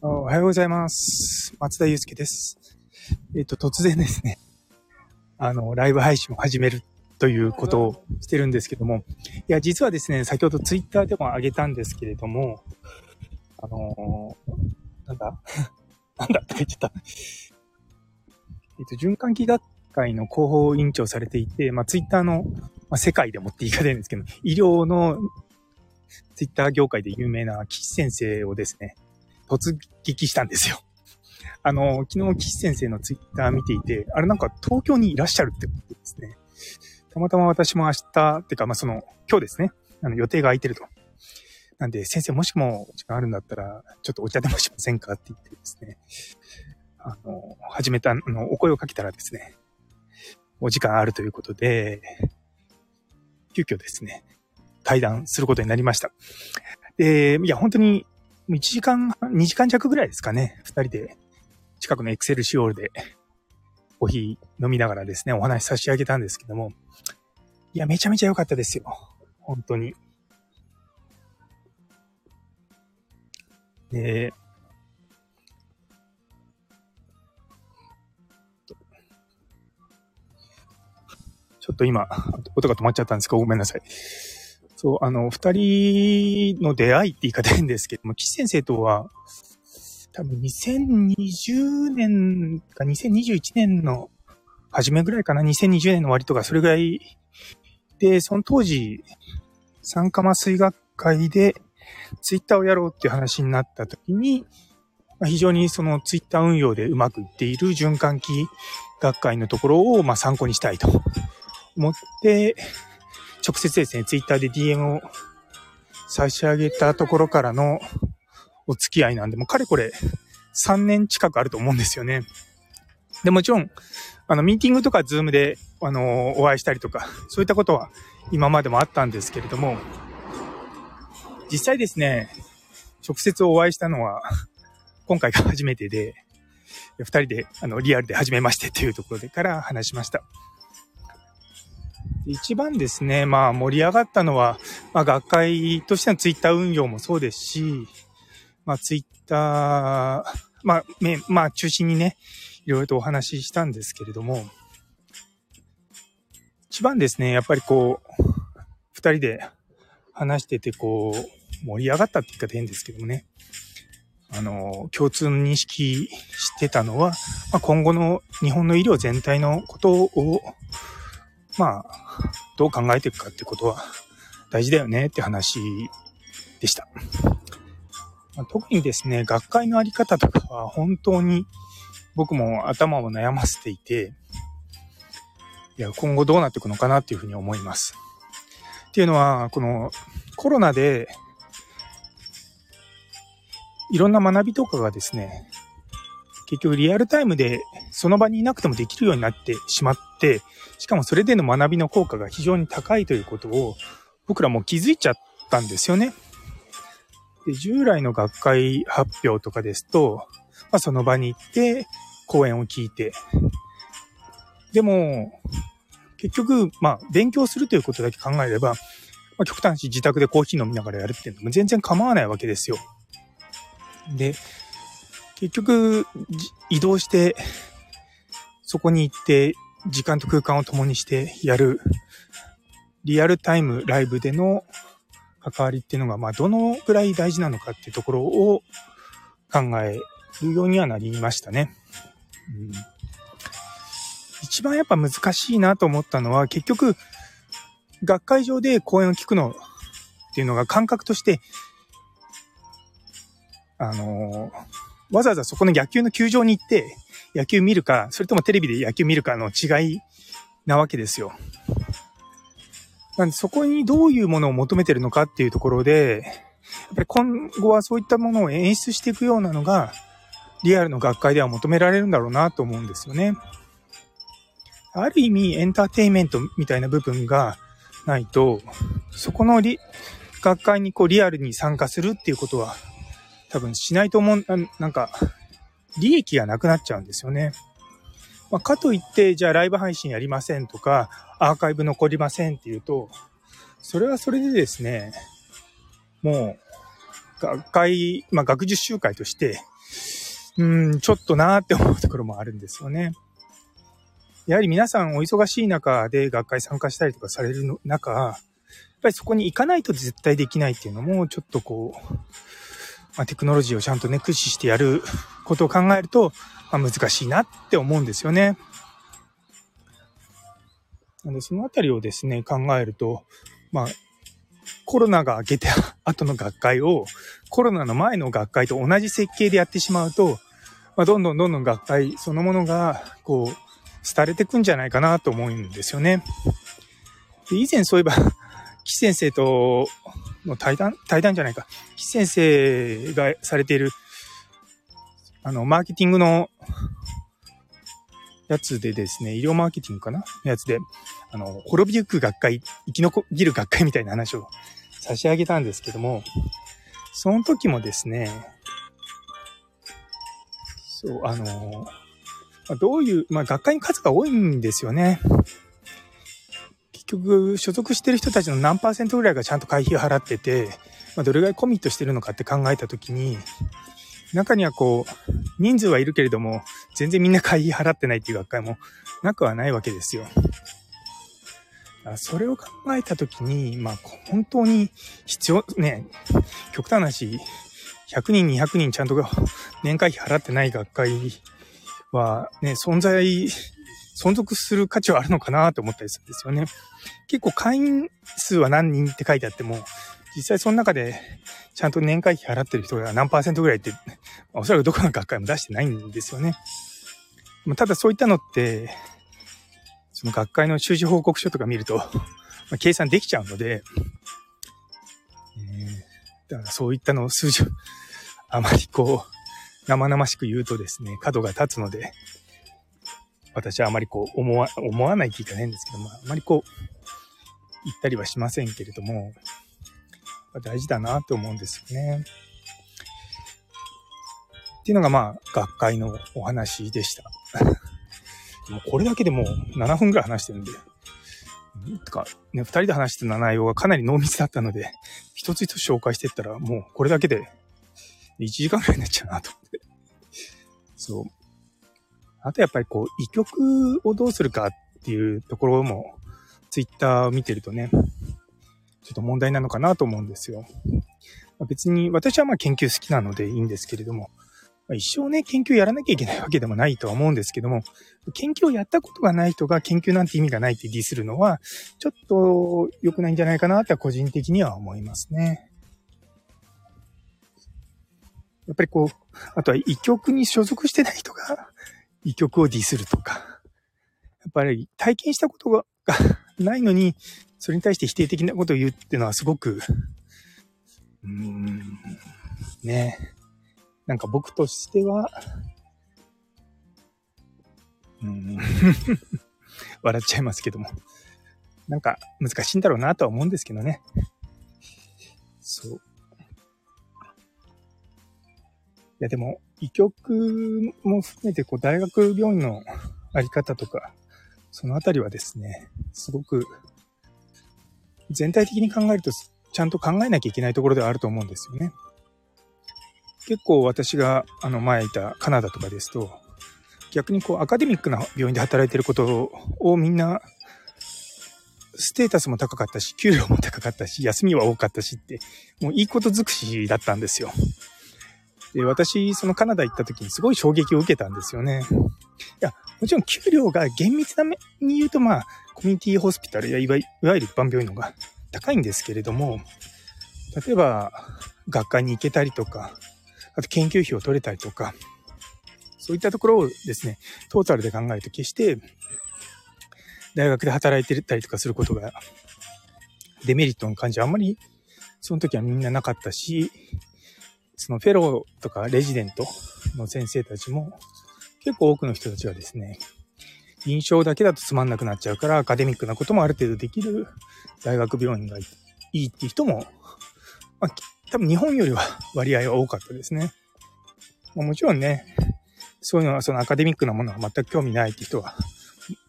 おはようございます。松田祐介です。えっ、と、突然ですね、あの、ライブ配信を始めるということをしてるんですけども、いや、実はですね、先ほどツイッターでも上げたんですけれども、あのーなんだ？なんだとか言っちゃった。えっ、と、循環器学会の広報委員長されていて、まあ、ツイッターの、まあ、世界でもって言い方なんですけど、医療のツイッター業界で有名な岸先生をですね、突撃したんですよ。あの、昨日岸先生のツイッター見ていて、あれなんか東京にいらっしゃるってことですね。たまたま私も明日、ってかまあその、今日ですね、あの予定が空いてると。なんで、先生もしも時間あるんだったら、ちょっとお茶でもしませんかって言ってですね、あの、始めた、あの、お声をかけたらですね、お時間あるということで、急遽ですね、対談することになりました。で、いや、本当に1時間、2時間弱ぐらいですかね。2人で近くのエクセルシオールでコーヒー飲みながらですね、お話し差し上げたんですけども。いや、めちゃめちゃ良かったですよ。本当に。で、ちょっと今、音が止まっちゃったんですけど、ごめんなさい。そう、あの、二人の出会いって言い方変ですけども、岸先生とは、多分2020年か2021年の初めぐらいかな、2020年の終わりとか、それぐらいで、その当時、酸化麻酔学会でツイッターをやろうっていう話になった時に、非常にそのツイッター運用でうまくいっている循環器学会のところをまあ参考にしたいと思って、直接ですね、ツイッターで DM を差し上げたところからのお付き合いなんで、もうかれこれ3年近くあると思うんですよね。で、もちろん、あの、ミーティングとかズームで、あの、お会いしたりとか、そういったことは今までもあったんですけれども、実際ですね、直接お会いしたのは、今回が初めてで、二人で、あの、リアルで初めましてっていうところでから話しました。一番ですね、まあ盛り上がったのは、まあ学会としてのツイッター運用もそうですし、まあツイッター、まあ、め、まあ中心にね、いろいろとお話ししたんですけれども、一番ですね、やっぱりこう、二人で話しててこう、盛り上がったって言い方変ですけどもね、あの、共通認識してたのは、まあ、今後の日本の医療全体のことを、まあ、どう考えていくかってことは大事だよねって話でした。まあ特にですね、学会のあり方とかは本当に僕も頭を悩ませていて、いや、今後どうなっていくのかなっていうふうに思います。っていうのは、このコロナでいろんな学びとかがですね、結局リアルタイムでその場にいなくてもできるようになってしまって、しかもそれでの学びの効果が非常に高いということを僕らも気づいちゃったんですよね。で従来の学会発表とかですと、まあ、その場に行って講演を聞いて、でも結局、まあ勉強するということだけ考えれば、まあ、極端に自宅でコーヒー飲みながらやるっていうのも全然構わないわけですよ。で、結局、移動して、そこに行って、時間と空間を共にしてやる、リアルタイムライブでの関わりっていうのが、まあ、どのぐらい大事なのかっていうところを考えるようにはなりましたね。うん、一番やっぱ難しいなと思ったのは、結局、学会場で講演を聞くのっていうのが感覚として、あのわざわざそこの野球の球場に行って野球見るか、それともテレビで野球見るかの違いなわけですよ。なんでそこにどういうものを求めてるのかっていうところで、やっぱり今後はそういったものを演出していくようなのが、リアルの学会では求められるんだろうなと思うんですよね。ある意味エンターテインメントみたいな部分がないと、そこのリ学会にこうリアルに参加するっていうことは多分しないと思う、なんか、利益がなくなっちゃうんですよね。まあ、かといって、じゃあライブ配信やりませんとか、アーカイブ残りませんっていうと、それはそれでですね、もう、学会、まあ、学術集会として、うん、ちょっとなーって思うところもあるんですよね。やはり皆さんお忙しい中で学会参加したりとかされる中、やっぱりそこに行かないと絶対できないっていうのも、ちょっとこう、まあ、テクノロジーをちゃんとね、駆使してやることを考えると、まあ、難しいなって思うんですよね。なので、そのあたりをですね、考えると、まあ、コロナが明けて後の学会を、コロナの前の学会と同じ設計でやってしまうと、まあ、どんどんどんどん学会そのものが、こう、廃れてくんじゃないかなと思うんですよね。で以前そういえば、岸先生との対談、対談じゃないか。岸先生がされている、あの、マーケティングのやつでですね、医療マーケティングかな？やつで、あの、滅びゆく学会、生き残る学会みたいな話を差し上げたんですけども、その時もですね、そう、あの、どういう、まあ、学会に数が多いんですよね。結局、所属してる人たちの何パーセントぐらいがちゃんと会費を払ってて、まあ、どれぐらいコミットしてるのかって考えたときに、中にはこう、人数はいるけれども、全然みんな会費払ってないっていう学会もなくはないわけですよ。それを考えたときに、まあ、本当に必要、ね、極端な話、100人、200人ちゃんと年会費払ってない学会はね、存在、存続する価値はあるのかなと思ったりするんですよね。結構会員数は何人って書いてあっても、実際その中でちゃんと年会費払ってる人が何パーセントぐらいって、おそらくどこの学会も出してないんですよね。ただそういったのって、その学会の収支報告書とか見ると、まあ、計算できちゃうので、えー、だからそういったのを数字を、あまりこう、生々しく言うとですね、角が立つので、私はあまりこう思わ、思わないって言いかないんですけども、あまりこう、言ったりはしませんけれども、大事だなと思うんですよね。っていうのがまあ、学会のお話でした。もうこれだけでもう7分くらい話してるんで、とか、ね、2人で話してた内容がかなり濃密だったので、一つ一つ紹介していったら、もうこれだけで1時間くらいになっちゃうなと思って。そう。あとやっぱりこう、異曲をどうするかっていうところも、ツイッターを見てるとね、ちょっと問題なのかなと思うんですよ。別に私はまあ研究好きなのでいいんですけれども、一生ね、研究やらなきゃいけないわけでもないとは思うんですけども、研究をやったことがない人が研究なんて意味がないってディスるのは、ちょっと良くないんじゃないかなって個人的には思いますね。やっぱりこう、あとは異曲に所属してない人が異曲をディスるとか、やっぱり体験したことがないのに、それに対して否定的なことを言うっていうのはすごく、うーん、ね。なんか僕としては、うん、笑っちゃいますけども、なんか難しいんだろうなとは思うんですけどね。そう。いやでも、医局も含めて、こう、大学病院のあり方とか、そのあたりはですね、すごく、全体的に考えると、ちゃんと考えなきゃいけないところではあると思うんですよね。結構私が、あの、前いたカナダとかですと、逆にこう、アカデミックな病院で働いてることをみんな、ステータスも高かったし、給料も高かったし、休みは多かったしって、もういいこと尽くしだったんですよ。で、私、そのカナダ行った時にすごい衝撃を受けたんですよね。いや、もちろん給料が厳密なめに言うと、まあ、コミュニティホスピタルやいわいわゆる一般病院の方が高いんですけれども、例えば、学会に行けたりとか、あと研究費を取れたりとか、そういったところをですね、トータルで考えると決して、大学で働いてたりとかすることが、デメリットの感じはあんまり、その時はみんななかったし、そのフェローとかレジデントの先生たちも、結構多くの人たちはですね、印象だけだとつまんなくなっちゃうから、アカデミックなこともある程度できる大学病院がいいっていう人も、まあ、多分日本よりは 割合は多かったですね。まあ、もちろんね、そういうのは、そのアカデミックなものは全く興味ないって人は、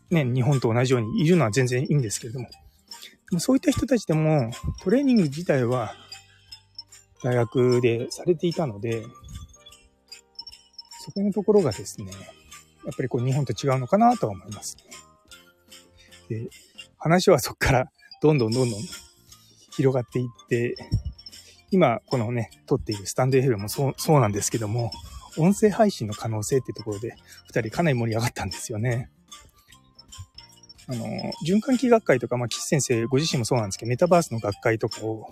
ね、日本と同じようにいるのは全然いいんですけれども、でもそういった人たちでも、トレーニング自体は大学でされていたので、そこのところがですね、やっぱりこう日本と違うのかなとは思います。で、話はそこからどんどんどんどん広がっていって、今このね、撮っているスタンド FM もそう、そうなんですけども、音声配信の可能性ってところで、二人かなり盛り上がったんですよね。あの、循環器学会とか、まあ、岸先生ご自身もそうなんですけど、メタバースの学会とかを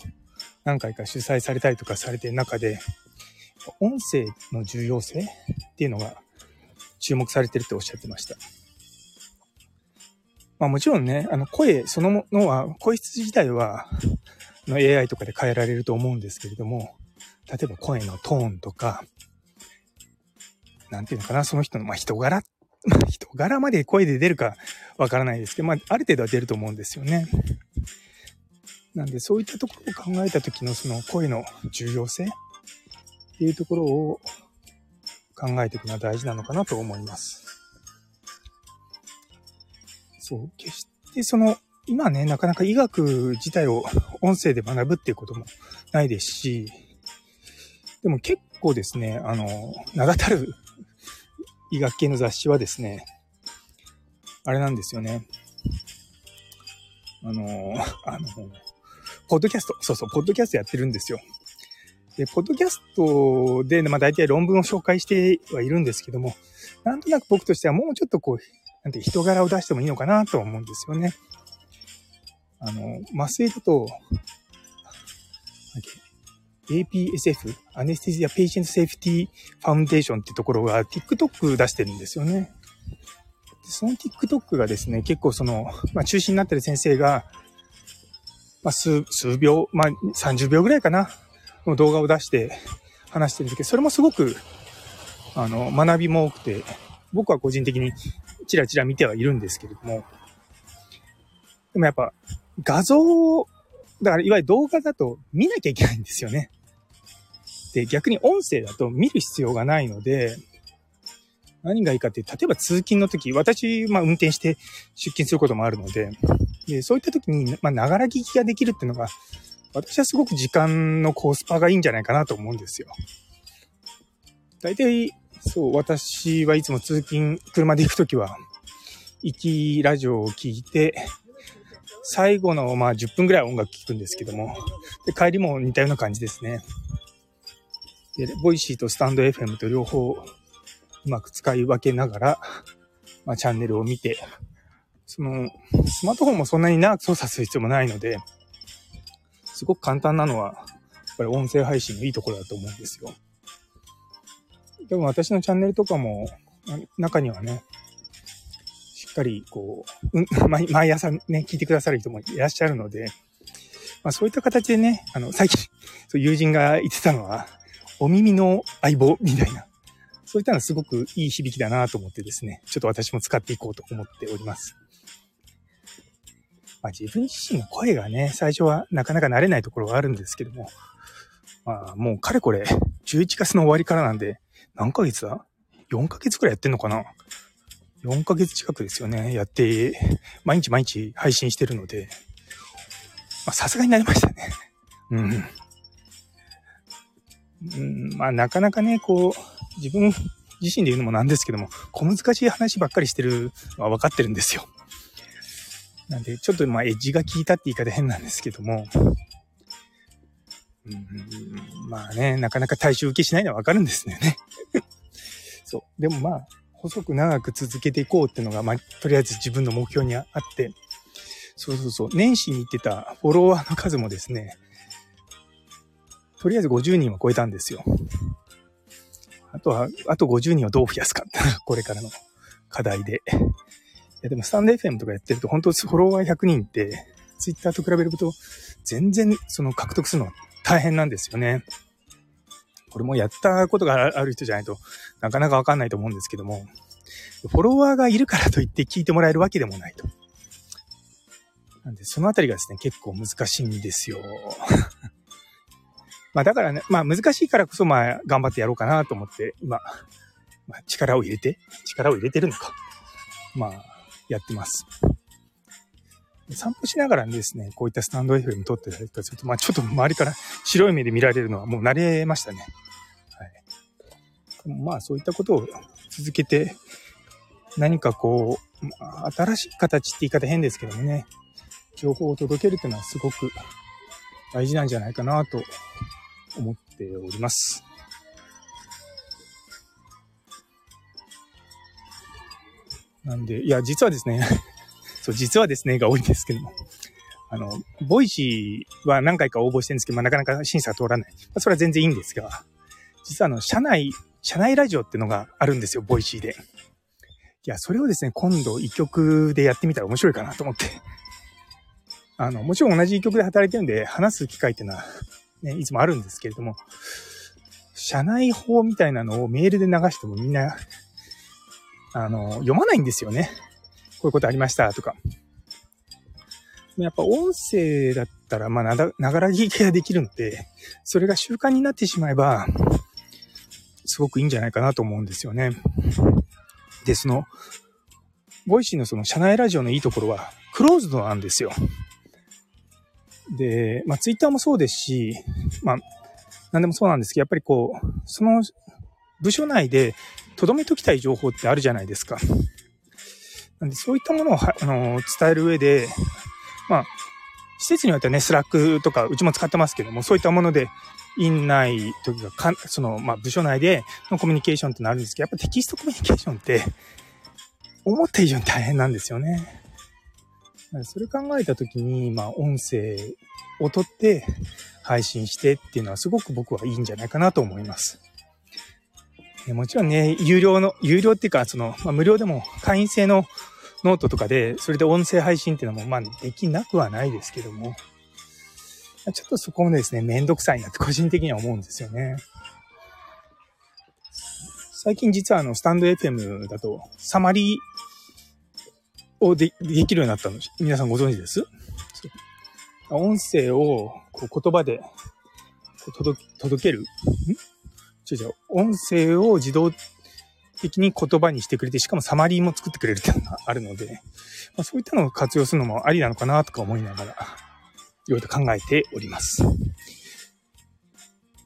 何回か主催されたりとかされてる中で、音声の重要性っていうのが注目されてるっておっしゃってました。まあもちろんね、あの声そのものは、声質自体はの AI とかで変えられると思うんですけれども、例えば声のトーンとか、なんていうのかな、その人の、まあ、人柄、人柄まで声で出るかわからないですけど、まあ、ある程度は出ると思うんですよね。なんで、そういったところを考えた時のその声の重要性っていうところを考えていくのは大事なのかなと思います。そう、決してその、今ね、なかなか医学自体を音声で学ぶっていうこともないですし、でも結構ですね、あの、名だたる医学系の雑誌はですね、あれなんですよね。あの、あの、ポッドキャスト、そうそう、ポッドキャストやってるんですよ。で、ポッドキャストで、まあ大体論文を紹介してはいるんですけども、なんとなく僕としてはもうちょっとこう、なんて人柄を出してもいいのかなと思うんですよね。あの、麻酔だと、APSF、 Anesthesia Patient Safety Foundation ってところが TikTok 出してるんですよね。その TikTok がですね、結構その、まあ、中心になってる先生が、まあ、数、数秒、まあ、30秒ぐらいかな、の動画を出して話してるんですけど、それもすごく、あの、学びも多くて、僕は個人的にチラチラ見てはいるんですけれども、でもやっぱ、画像を、だからいわゆる動画だと見なきゃいけないんですよね。で、逆に音声だと見る必要がないので、何がいいかって、例えば通勤の時、私、まあ運転して出勤することもあるので、でそういった時に、まあ、ながら聞きができるっていうのが、私はすごく時間のコスパがいいんじゃないかなと思うんですよ。大体、そう、私はいつも通勤、車で行くときは、行きラジオを聞いて、最後のまあ10分ぐらい音楽聴くんですけども、で帰りも似たような感じですね。で、 Voicy とスタンド FM と両方うまく使い分けながら、まあ、チャンネルを見て、その、スマートフォンもそんなに長く操作する必要もないので、すごく簡単なのは、やっぱり音声配信のいいところだと思うんですよ。でも私のチャンネルとかも、中にはね、しっかりこう、うん、毎朝ね、聞いてくださる人もいらっしゃるので、まあそういった形でね、あの、最近、そう友人が言ってたのは、お耳の相棒みたいな、そういったのはすごくいい響きだなと思ってですね、ちょっと私も使っていこうと思っております。まあ自分自身の声がね、最初はなかなか慣れないところがあるんですけども、まあもうかれこれ11月の終わりからなんで、何ヶ月だ ?4 ヶ月くらいやってんのかな ?4 ヶ月近くですよね。やって、毎日毎日配信してるので、まさすがになりましたね。うん。うん、まあなかなかね、こう、自分自身で言うのもなんですけども、小難しい話ばっかりしてるのは分かってるんですよ。なんで、ちょっとまあエッジが効いたって言い方変なんですけども、うん、まあね、なかなか大衆受けしないのはわかるんですよね。そう。でもまあ、細く長く続けていこうっていうのが、まあ、とりあえず自分の目標にあって、そうそうそう、年始に言ってたフォロワーの数もですね、とりあえず50人は超えたんですよ。あとは、あと50人をどう増やすかって これからの課題で。いやでもスタンド FM とかやってると本当フォロワー100人って、ツイッターと比べると全然その獲得するのは大変なんですよね。これもやったことがある人じゃないとなかなかわかんないと思うんですけども、フォロワーがいるからといって聞いてもらえるわけでもないと。なんで、そのあたりがですね、結構難しいんですよ。まあだからね、まあ難しいからこそまあ頑張ってやろうかなと思って、今、まあ、力を入れて、力を入れてるのか。まあ、やってます。散歩しながらですね、こういったスタンド FM 撮ってたりとかすると、まあちょっと周りから白い目で見られるのはもう慣れましたね。はい。まあそういったことを続けて、何かこう、新しい形って言い方変ですけどもね、情報を届けるっていうのはすごく大事なんじゃないかなと思っております。なんで、いや、実はですね、そう、実はですね、が多いんですけども、あの、 Voicy は何回か応募してるんですけど、まあ、なかなか審査通らない。まあ、それは全然いいんですが、実はあの、社内、社内ラジオっていうのがあるんですよ、 Voicy で。いや、それをですね、今度医局でやってみたら面白いかなと思って。あの、もちろん同じ医局で働いてるんで、話す機会っていうのは、ね、いつもあるんですけれども、社内報みたいなのをメールで流してもみんな、あの、読まないんですよね。こういうことありましたとか。やっぱ音声だったら、まあ、ながら聞きができるので、それが習慣になってしまえば、すごくいいんじゃないかなと思うんですよね。で、その、 Voicy のその社内ラジオのいいところは、クローズドなんですよ。で、まあ、ツイッターもそうですし、まあ、なんでもそうなんですけど、やっぱりこう、その部署内で留めときたい情報ってあるじゃないですか。なんで、そういったものをあの伝える上で、まあ、施設によってはね、 Slack とか、うちも使ってますけども、そういったもので、院内というか、かその、まあ、部署内でのコミュニケーションってなるんですけど、やっぱテキストコミュニケーションって、思った以上に大変なんですよね。それ考えたときに、まあ、音声を取って配信してっていうのはすごく僕はいいんじゃないかなと思います。もちろんね、有料の、有料っていうか、その、まあ、無料でも会員制のノートとかで、それで音声配信っていうのも、まあ、できなくはないですけども、ちょっとそこもですね、めんどくさいなって個人的には思うんですよね。最近実はあの、スタンド FM だと、サマリーをでできるようになったの、皆さんご存知です？音声をこう言葉で届届ける？ん？違う違う。音声を自動的に言葉にしてくれて、しかもサマリーも作ってくれるっていうのがあるので、まあ、そういったのを活用するのもありなのかなとか思いながら、いろいろと考えております。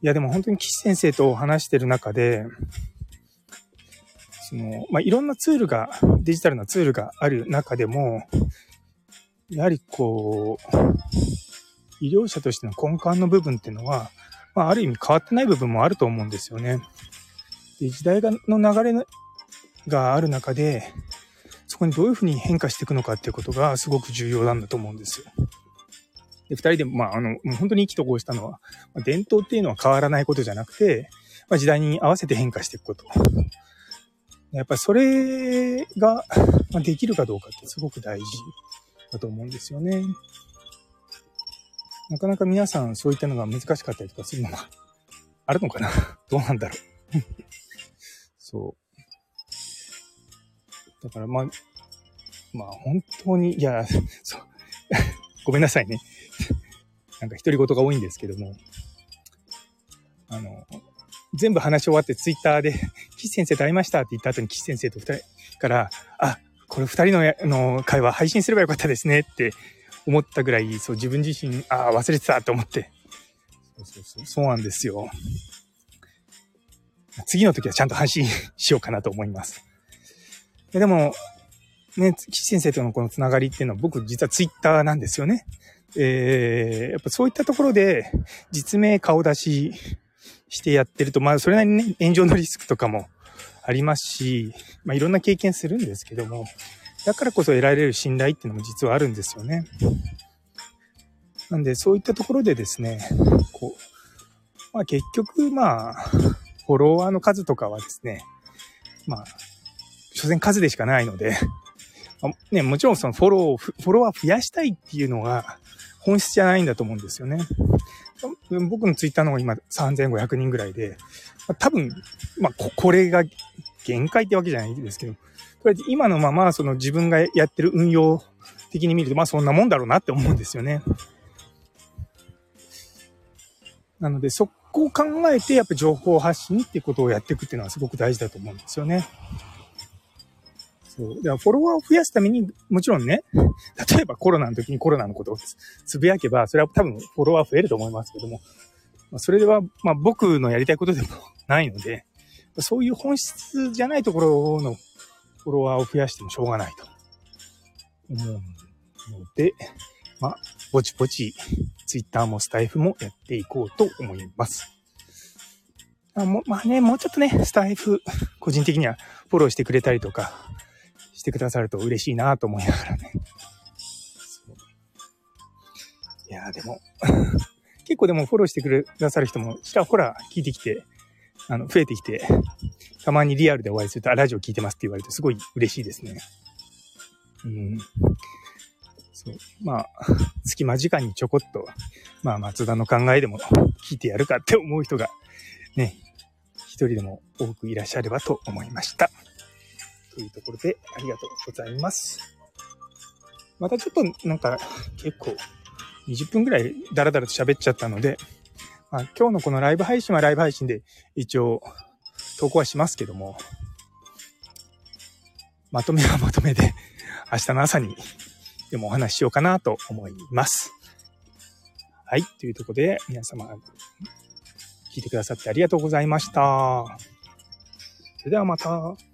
いや、でも本当に岸先生と話してる中で、その、まあ、いろんなツールが、デジタルなツールがある中でも、やはりこう、医療者としての根幹の部分っていうのは、まあ、ある意味変わってない部分もあると思うんですよね。で時代の流れがある中で、そこにどういうふうに変化していくのかっていうことがすごく重要なんだと思うんですよ。で、二人で、まあ、あの、本当に意気投合したのは、伝統っていうのは変わらないことじゃなくて、まあ、時代に合わせて変化していくこと。やっぱりそれが、できるかどうかってすごく大事だと思うんですよね。なかなか皆さんそういったのが難しかったりとかするのはあるのかな どうなんだろう そう。だからまあ、まあ本当に、いや、そう。ごめんなさいね。なんか独り言が多いんですけども、あの、全部話し終わってツイッターで、岸先生と会いましたって言った後に岸先生と二人から、あ、これ二人のの会話配信すればよかったですねって思ったぐらい、そう自分自身、ああ、忘れてたと思って。そうそうそう、そうなんですよ。次の時はちゃんと配信 しようかなと思います。でも、ね、岸先生とのこのつながりっていうのは僕実はツイッターなんですよね。えー、やっぱそういったところで実名顔出ししてやってると、まあそれなりにね、炎上のリスクとかもありますし、まあいろんな経験するんですけども、だからこそ得られる信頼っていうのも実はあるんですよね。なんでそういったところでですね、こう、まあ結局まあ、フォロワーの数とかはですね、まあ、所詮数でしかないので、まね、もちろんそのフォロー、フォロワー増やしたいっていうのが本質じゃないんだと思うんですよね。僕のツイッターの方が今3500人ぐらいで、まあ、多分、まあこ、れが限界ってわけじゃないですけど、とりあえず今のままその自分がやってる運用的に見ると、まあそんなもんだろうなって思うんですよね。なのでそこを考えてやっぱ情報発信っていうことをやっていくっていうのはすごく大事だと思うんですよね。そう。だからフォロワーを増やすために、もちろんね、例えばコロナの時にコロナのことをつぶやけば、それは多分フォロワー増えると思いますけども、それでは、まあ僕のやりたいことでも ないので、そういう本質じゃないところのフォロワーを増やしてもしょうがないと思うので、まあ、ぼちぼち、ツイッターもスタイフもやっていこうと思います。あもまあね、もうちょっとね、スタイフ、個人的にはフォローしてくれたりとか、してくださると嬉しいなと思いながらね。いやでも、結構でもフォローしてくださる人もちらほら聞いてきて、あの、増えてきて、たまにリアルでお会いすると、あ、ラジオ聞いてますって言われるとすごい嬉しいですね。うん。そう。まあ、隙間時間にちょこっと、まあ、松田の考えでも聞いてやるかって思う人が、ね、一人でも多くいらっしゃればと思いました。というところで、ありがとうございます。またちょっとなんか結構20分ぐらいダラダラと喋っちゃったので、まあ、今日のこのライブ配信はライブ配信で一応投稿はしますけども、まとめはまとめで明日の朝にでもお話ししようかなと思います。はい。というところで皆様聞いてくださってありがとうございました。それではまた。